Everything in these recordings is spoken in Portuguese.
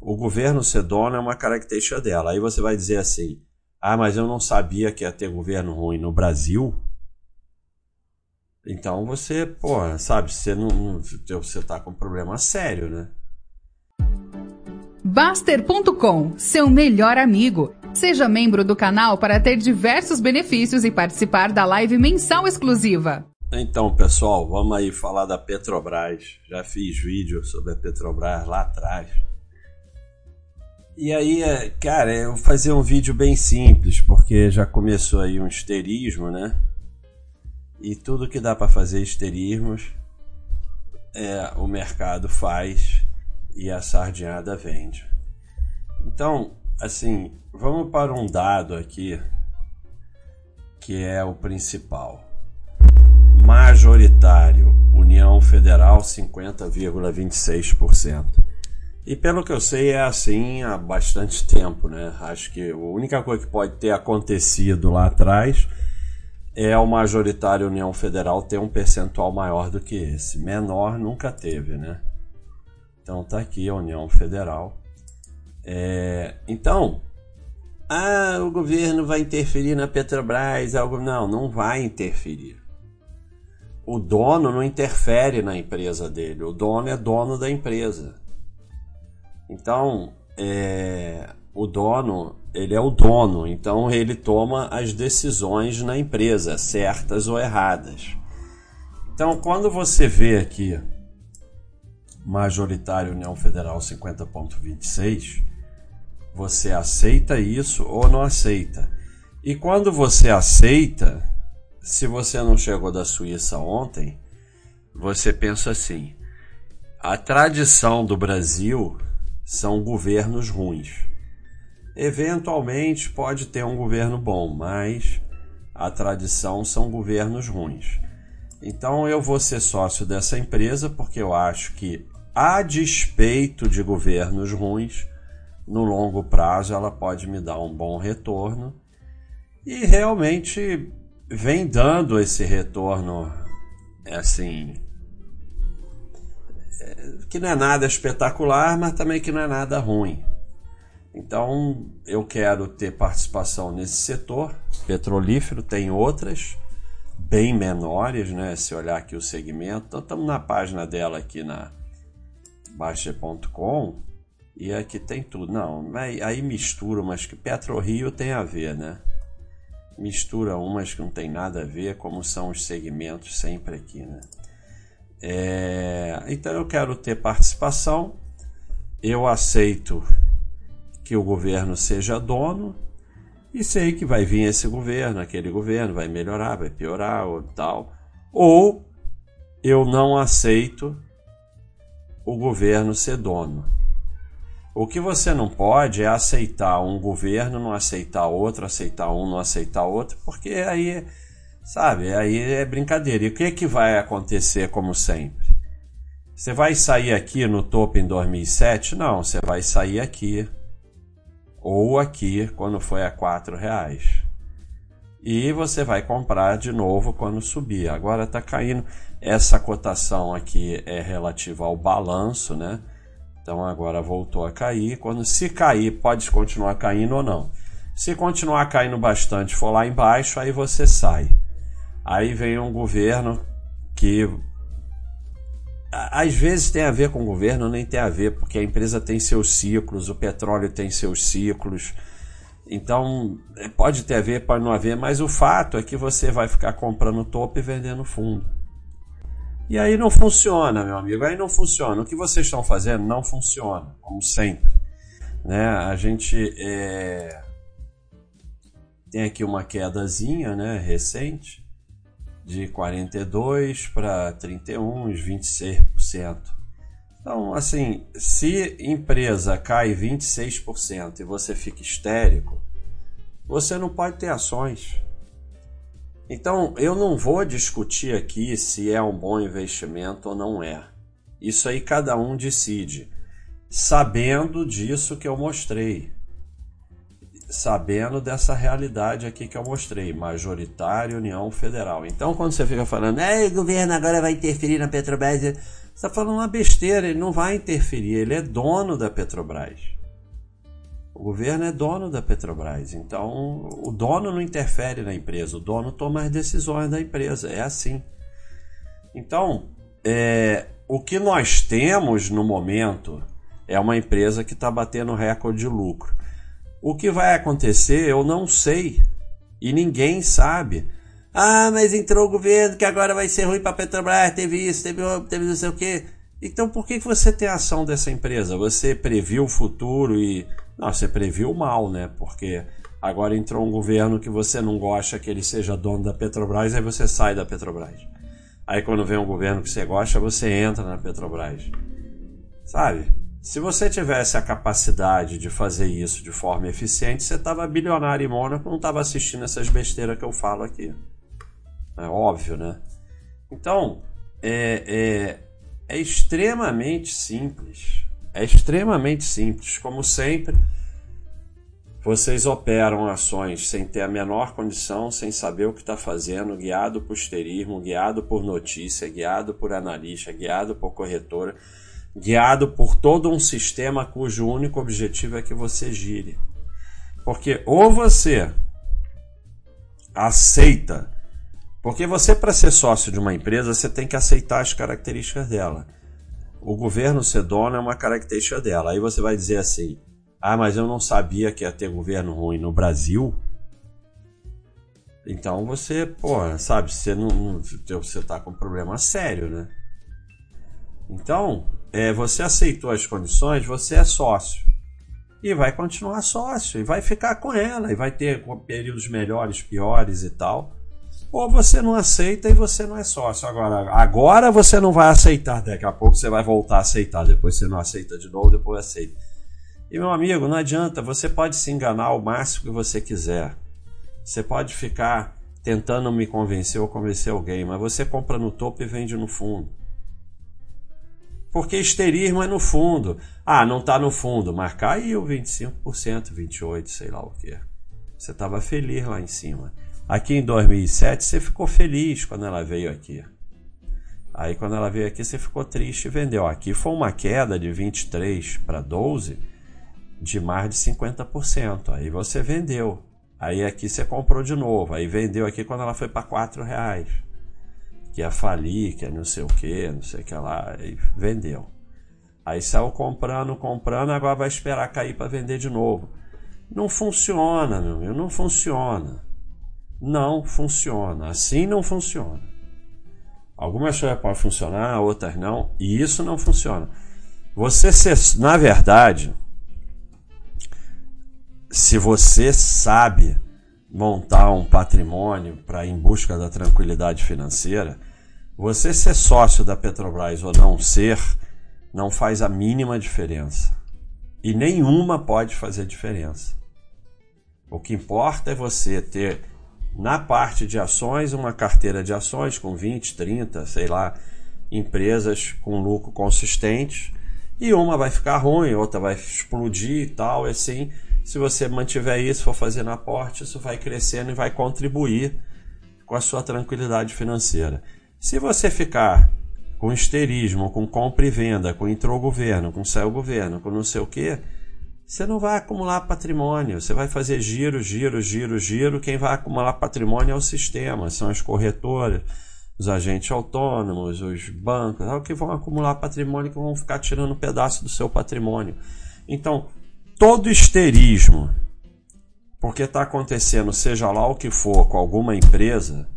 o governo ser dono é uma característica dela. Aí você vai dizer assim: ah, mas eu não sabia que ia ter governo ruim no Brasil. Então você, pô, sabe, você não, você tá com um problema sério, né? Baster.com, seu melhor amigo. Seja membro do canal para ter diversos benefícios e participar da live mensal exclusiva. Então, pessoal, vamos aí falar da Petrobras. Já fiz vídeo sobre a Petrobras lá atrás. E aí, é, cara, eu vou fazer um vídeo bem simples, porque já começou aí um histerismo, né? E tudo que dá para fazer histerismos, é, o mercado faz e a sardinhada vende. Então, assim, vamos para um dado aqui que é o principal. Majoritário, União Federal 50,26%. E pelo que eu sei é assim há bastante tempo, né? Acho que a única coisa que pode ter acontecido lá atrás é o majoritário União Federal ter um percentual maior do que esse. Menor nunca teve, né? Então tá aqui a União Federal. É, então, ah, o governo vai interferir na Petrobras, algo não, não vai interferir. O dono não interfere na empresa dele, o dono é dono da empresa. Então, é, o dono, ele é o dono, então ele toma as decisões na empresa, certas ou erradas. Então, quando você vê aqui majoritário União Federal 50.26, você aceita isso ou não aceita. E quando você aceita, se você não chegou da Suíça ontem, você pensa assim: a tradição do Brasil são governos ruins. Eventualmente pode ter um governo bom, mas a tradição são governos ruins. Então eu vou ser sócio dessa empresa porque eu acho que, a despeito de governos ruins, no longo prazo ela pode me dar um bom retorno e realmente vem dando esse retorno assim que não é nada espetacular, mas também que não é nada ruim. Então, eu quero ter participação nesse setor petrolífero, tem outras bem menores, né? Se olhar aqui o segmento, então estamos na página dela aqui na baixa.com e aqui tem tudo. Não, aí mistura umas que PetroRio tem a ver, né? Mistura umas que não tem nada a ver, como são os segmentos sempre aqui, né? É, então eu quero ter participação, eu aceito que o governo seja dono e sei que vai vir esse governo, aquele governo, vai melhorar, vai piorar ou tal. Ou eu não aceito o governo ser dono. O que você não pode é aceitar um governo, não aceitar outro, aceitar um, não aceitar outro, porque aí Sabe? Aí é brincadeira. E o que, é que vai acontecer como sempre? Você vai sair aqui no topo em 2007? Não, você vai sair aqui. Ou aqui quando foi a quatro reais. E você vai comprar de novo quando subir. Agora está caindo. Essa cotação aqui é relativa ao balanço, né? Então agora voltou a cair. Quando se cair, pode continuar caindo ou não. Se continuar caindo bastante, for lá embaixo, aí você sai. Aí vem um governo que às vezes tem a ver com o governo, nem tem a ver, porque a empresa tem seus ciclos, o petróleo tem seus ciclos. Então, pode ter a ver, pode não haver, mas o fato é que você vai ficar comprando topo e vendendo fundo. E aí não funciona, meu amigo, aí não funciona. O que vocês estão fazendo não funciona, como sempre. Né? A gente é... tem aqui uma quedazinha né, recente, de 42 para 31, uns 26%. Então, assim, se empresa cai 26% e você fica histérico, você não pode ter ações. Então, eu não vou discutir aqui se é um bom investimento ou não é. Isso aí cada um decide, sabendo disso que eu mostrei sabendo dessa realidade aqui que eu mostrei, majoritária União Federal. Então, quando você fica falando, o governo agora vai interferir na Petrobras, está falando uma besteira, ele não vai interferir, ele é dono da Petrobras. O governo é dono da Petrobras, então o dono não interfere na empresa, o dono toma as decisões da empresa, é assim. Então, é, o que nós temos no momento é uma empresa que está batendo recorde de lucro. O que vai acontecer eu não sei e ninguém sabe. Ah, mas entrou o governo que agora vai ser ruim para Petrobras, teve isso, teve, teve não sei o quê. Então por que você tem ação dessa empresa? Você previu o futuro e. Não, você previu mal, né? Porque agora entrou um governo que você não gosta que ele seja dono da Petrobras, aí você sai da Petrobras. Aí quando vem um governo que você gosta, você entra na Petrobras. Sabe? Se você tivesse a capacidade de fazer isso de forma eficiente, você estava bilionário em Mônaco, não estava assistindo essas besteiras que eu falo aqui. É óbvio, né? Então, é, é, é extremamente simples. É extremamente simples. Como sempre, vocês operam ações sem ter a menor condição, sem saber o que está fazendo, guiado por esterismo, guiado por notícia, guiado por analista, guiado por corretora guiado por todo um sistema cujo único objetivo é que você gire. Porque ou você aceita, porque você para ser sócio de uma empresa, você tem que aceitar as características dela. O governo ser dono é uma característica dela. Aí você vai dizer assim: "Ah, mas eu não sabia que ia ter governo ruim no Brasil". Então você, pô, sabe, você não, você tá com um problema sério, né? Então, é, você aceitou as condições, você é sócio. E vai continuar sócio, e vai ficar com ela, e vai ter períodos melhores, piores e tal. Ou você não aceita e você não é sócio. Agora, agora você não vai aceitar, daqui a pouco você vai voltar a aceitar, depois você não aceita de novo, depois aceita. E meu amigo, não adianta, você pode se enganar o máximo que você quiser. Você pode ficar tentando me convencer ou convencer alguém, mas você compra no topo e vende no fundo. Porque esterismo é no fundo. Ah, não está no fundo, mas caiu 25%, 28%, sei lá o que. Você estava feliz lá em cima. Aqui em 2007 você ficou feliz quando ela veio aqui. Aí quando ela veio aqui você ficou triste e vendeu. Aqui foi uma queda de 23 para 12 de mais de 50%. Aí você vendeu. Aí aqui você comprou de novo. Aí vendeu aqui quando ela foi para 4 reais que ia falir, que é não sei o que, não sei o que lá, e vendeu. Aí saiu comprando, comprando, agora vai esperar cair para vender de novo. Não funciona, meu amigo, não funciona. Não funciona. Assim não funciona. Algumas coisas podem funcionar, outras não, e isso não funciona. Você, na verdade, se você sabe montar um patrimônio para em busca da tranquilidade financeira, você ser sócio da Petrobras ou não ser, não faz a mínima diferença. E nenhuma pode fazer diferença. O que importa é você ter na parte de ações uma carteira de ações com 20, 30, sei lá, empresas com lucro consistente e uma vai ficar ruim, outra vai explodir e tal, assim, se você mantiver isso, for fazendo aporte, isso vai crescendo e vai contribuir com a sua tranquilidade financeira. Se você ficar com esterismo, com compra e venda, com entrou governo, com saiu governo, com não sei o que, você não vai acumular patrimônio. Você vai fazer giro, giro, giro, giro. Quem vai acumular patrimônio é o sistema, são as corretoras, os agentes autônomos, os bancos, é que vão acumular patrimônio, que vão ficar tirando um pedaço do seu patrimônio. Então, todo esterismo, porque está acontecendo, seja lá o que for, com alguma empresa,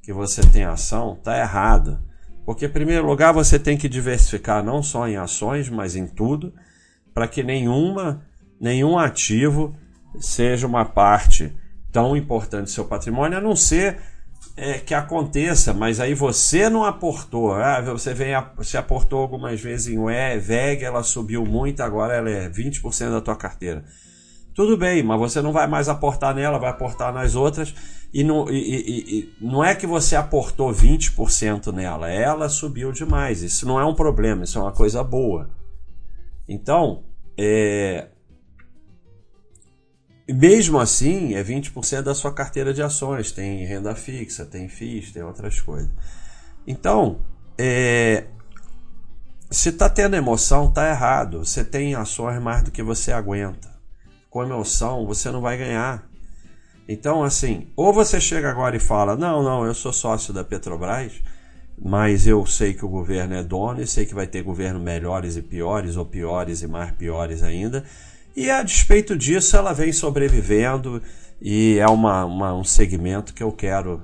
que você tem ação está errado. Porque, em primeiro lugar, você tem que diversificar não só em ações, mas em tudo, para que nenhuma, nenhum ativo seja uma parte tão importante do seu patrimônio, a não ser é, que aconteça, mas aí você não aportou. Ah, você vem, você aportou algumas vezes em VEG, ela subiu muito, agora ela é 20% da tua carteira. Tudo bem, mas você não vai mais aportar nela, vai aportar nas outras. E não, e, e, e não é que você aportou 20% nela, ela subiu demais. Isso não é um problema, isso é uma coisa boa. Então, é, mesmo assim, é 20% da sua carteira de ações. Tem renda fixa, tem FIIs, tem outras coisas. Então, é, se está tendo emoção, está errado. Você tem ações mais do que você aguenta. Com emoção, você não vai ganhar. Então, assim, ou você chega agora e fala: Não, não, eu sou sócio da Petrobras, mas eu sei que o governo é dono e sei que vai ter governo melhores e piores, ou piores e mais piores ainda. E a despeito disso, ela vem sobrevivendo e é uma, uma um segmento que eu quero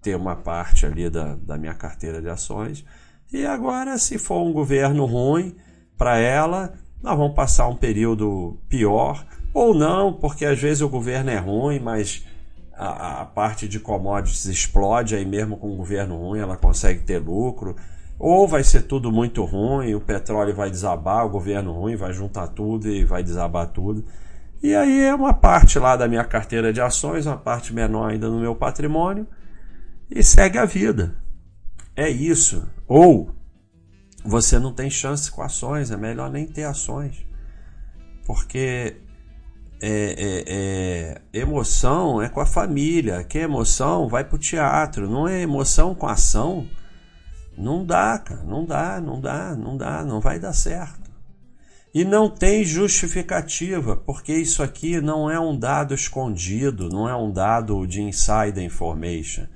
ter uma parte ali da, da minha carteira de ações e agora, se for um governo ruim para ela, nós vamos passar um período pior, ou não, porque às vezes o governo é ruim, mas a, a parte de commodities explode, aí mesmo com o governo ruim ela consegue ter lucro. Ou vai ser tudo muito ruim, o petróleo vai desabar, o governo ruim vai juntar tudo e vai desabar tudo. E aí é uma parte lá da minha carteira de ações, uma parte menor ainda no meu patrimônio, e segue a vida. É isso. Ou você não tem chance com ações, é melhor nem ter ações. Porque é, é, é, emoção é com a família. Que emoção vai pro teatro. Não é emoção com ação. Não dá, cara. Não dá, não dá, não dá. Não vai dar certo. E não tem justificativa, porque isso aqui não é um dado escondido, não é um dado de insider information.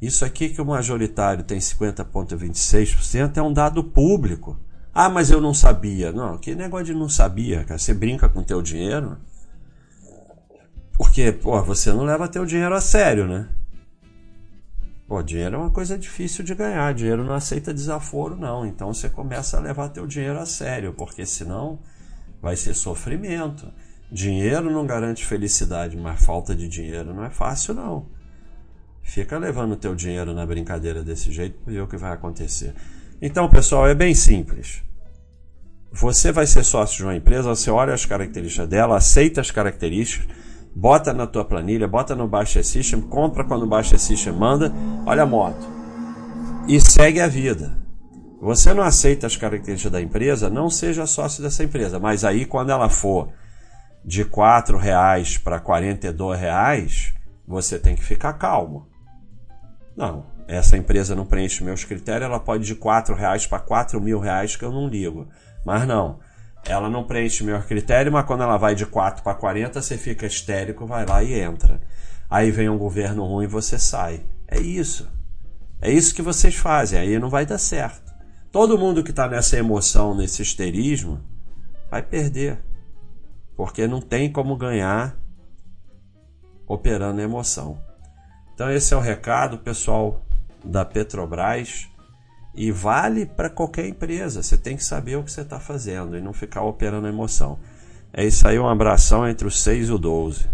Isso aqui que o majoritário tem 50,26% é um dado público. Ah, mas eu não sabia. Não, que negócio de não sabia, cara. Você brinca com teu dinheiro. Porque, pô, você não leva teu dinheiro a sério, né? Pô, dinheiro é uma coisa difícil de ganhar. Dinheiro não aceita desaforo, não. Então você começa a levar teu dinheiro a sério, porque senão vai ser sofrimento. Dinheiro não garante felicidade, mas falta de dinheiro não é fácil, não. Fica levando teu dinheiro na brincadeira desse jeito e ver o que vai acontecer. Então, pessoal, é bem simples. Você vai ser sócio de uma empresa, você olha as características dela, aceita as características, bota na tua planilha, bota no Baixa System, compra quando o Baixa System manda, olha a moto. E segue a vida. Você não aceita as características da empresa, não seja sócio dessa empresa. Mas aí quando ela for de R$ reais para R$ reais, você tem que ficar calmo. Não, essa empresa não preenche meus critérios, ela pode de R$ reais para R$ mil reais que eu não ligo. Mas não, ela não preenche meu critério, mas quando ela vai de 4 para 40, você fica histérico, vai lá e entra. Aí vem um governo ruim e você sai. É isso. É isso que vocês fazem, aí não vai dar certo. Todo mundo que está nessa emoção, nesse histerismo, vai perder. Porque não tem como ganhar operando emoção. Então esse é o recado, pessoal da Petrobras. E vale para qualquer empresa. Você tem que saber o que você está fazendo e não ficar operando emoção. É isso aí, um abração entre os 6 e o 12.